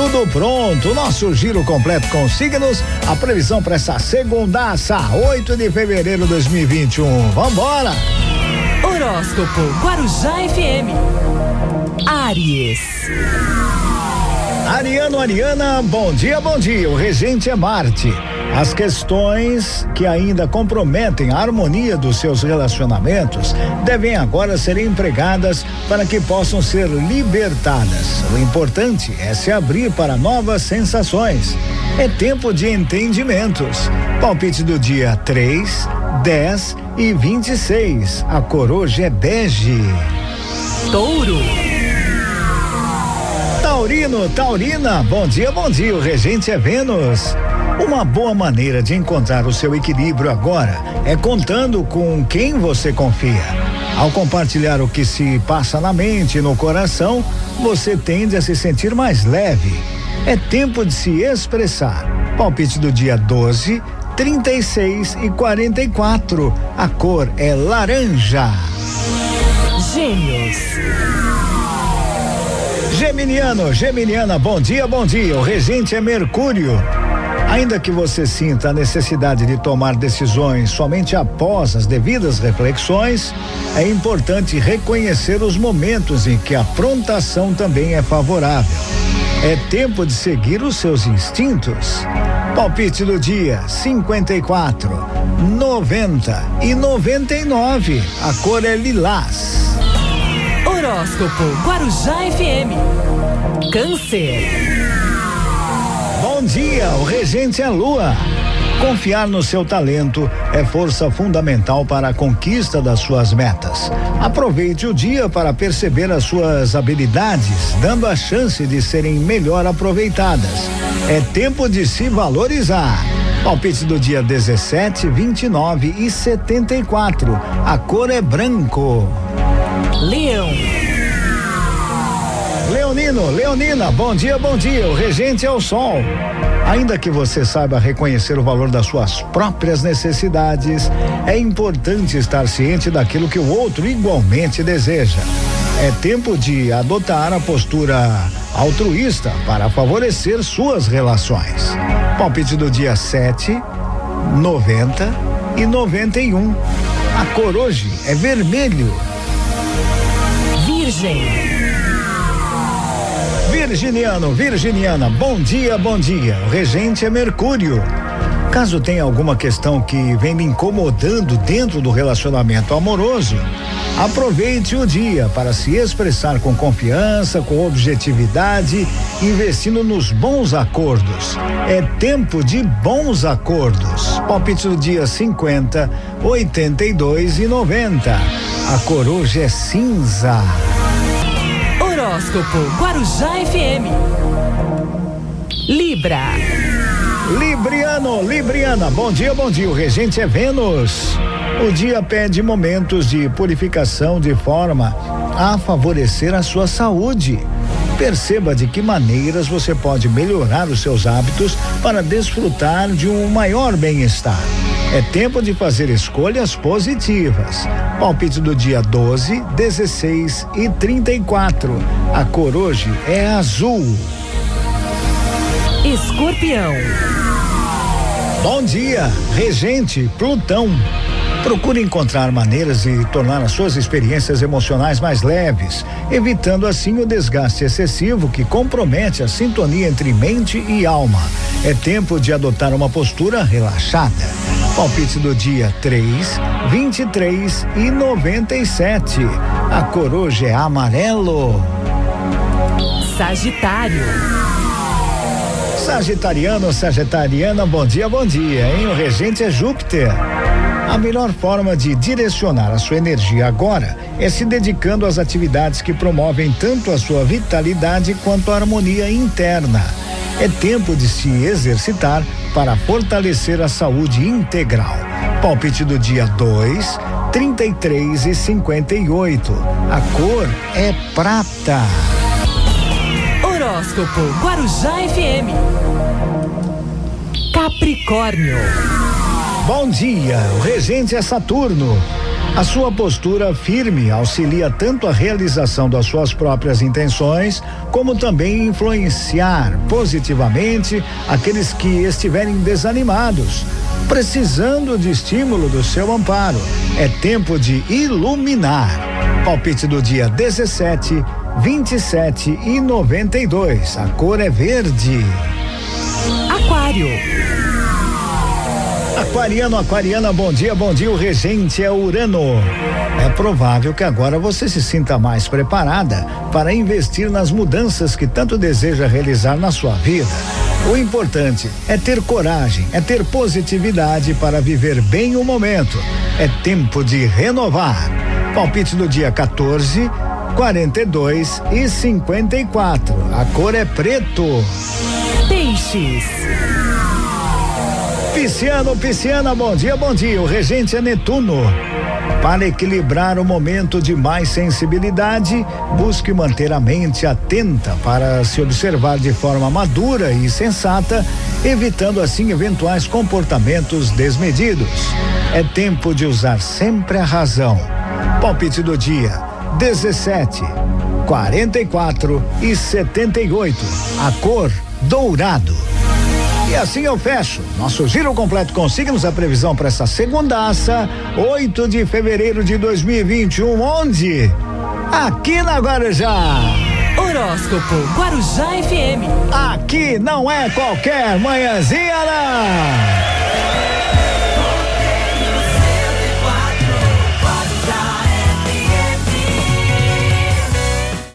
tudo pronto. Nosso giro completo com signos. A previsão para essa segundaça, 8 de fevereiro de 2021. Vambora! Horóscopo Guarujá FM. Aries. Ariano, Ariana, bom dia, bom dia. O regente é Marte. As questões que ainda comprometem a harmonia dos seus relacionamentos devem agora ser empregadas para que possam ser libertadas. O importante é se abrir para novas sensações. É tempo de entendimentos. Palpite do dia 3, 10 e 26. A cor hoje é bege. Touro. Taurino, Taurina, bom dia, bom dia. O regente é Vênus. Uma boa maneira de encontrar o seu equilíbrio agora é contando com quem você confia. Ao compartilhar o que se passa na mente e no coração, você tende a se sentir mais leve. É tempo de se expressar. Palpite do dia 12, 36 e 44. A cor é laranja. Gêmeos. Geminiano, Geminiana, bom dia, bom dia. O regente é Mercúrio. Ainda que você sinta a necessidade de tomar decisões somente após as devidas reflexões, é importante reconhecer os momentos em que a prontação também é favorável. É tempo de seguir os seus instintos. Palpite do dia: 54, 90 e 99. A cor é lilás. Horóscopo Guarujá FM. Câncer. Bom dia, o regente é Lua. Confiar no seu talento é força fundamental para a conquista das suas metas. Aproveite o dia para perceber as suas habilidades, dando a chance de serem melhor aproveitadas. É tempo de se valorizar. Palpite do dia 17, 29 e 74. A cor é branco. Leão. Leonino, Leonina, bom dia, bom dia. O regente é o sol. Ainda que você saiba reconhecer o valor das suas próprias necessidades, é importante estar ciente daquilo que o outro igualmente deseja. É tempo de adotar a postura altruísta para favorecer suas relações. Palpite do dia 7, 90 e 91. A cor hoje é vermelho. Virgem. Virginiano, Virginiana, bom dia, bom dia. O regente é Mercúrio. Caso tenha alguma questão que vem me incomodando dentro do relacionamento amoroso, aproveite o dia para se expressar com confiança, com objetividade, investindo nos bons acordos. É tempo de bons acordos. Palpite do dia 50, 82 e 90. A cor hoje é cinza. Horóscopo Guarujá FM. Libra. Libriano, Libriana, bom dia, bom dia. O regente é Vênus. O dia pede momentos de purificação de forma a favorecer a sua saúde. Perceba de que maneiras você pode melhorar os seus hábitos para desfrutar de um maior bem-estar. É tempo de fazer escolhas positivas. Palpite do dia 12, 16 e 34. A cor hoje é azul. Escorpião. Bom dia, regente Plutão. Procure encontrar maneiras de tornar as suas experiências emocionais mais leves, evitando assim o desgaste excessivo que compromete a sintonia entre mente e alma. É tempo de adotar uma postura relaxada. Palpite do dia 3, 23 e 97. A cor hoje é amarelo. Sagitário. Sagitariano, Sagitariana, bom dia, bom dia, hein? O regente é Júpiter. A melhor forma de direcionar a sua energia agora é se dedicando às atividades que promovem tanto a sua vitalidade quanto a harmonia interna. É tempo de se exercitar para fortalecer a saúde integral. Palpite do dia 2, 33 e 58. A cor é prata. Horóscopo Guarujá FM. Capricórnio. Bom dia, o regente é Saturno. A sua postura firme auxilia tanto a realização das suas próprias intenções, como também influenciar positivamente aqueles que estiverem desanimados, precisando de estímulo do seu amparo. É tempo de iluminar. Palpite do dia 17, 27 e 92. A cor é verde. Aquário. Aquariano, aquariana, bom dia, bom dia. O regente é Urano. É provável que agora você se sinta mais preparada para investir nas mudanças que tanto deseja realizar na sua vida. O importante é ter coragem, é ter positividade para viver bem o momento. É tempo de renovar. Palpite do dia 14, 42 e 54. A cor é preto. Peixes. Pisciano, pisciana, bom dia, bom dia. O regente é Netuno. Para equilibrar o momento de mais sensibilidade, busque manter a mente atenta para se observar de forma madura e sensata, evitando assim eventuais comportamentos desmedidos. É tempo de usar sempre a razão. Palpite do dia: 17, 44 e 78. A cor dourado. E assim eu fecho. Nosso giro completo com signos, a previsão para essa segundaça, 8 de fevereiro de 2021. Onde? Aqui na Guarujá. Horóscopo Guarujá FM. Aqui não é qualquer manhãzinha, não.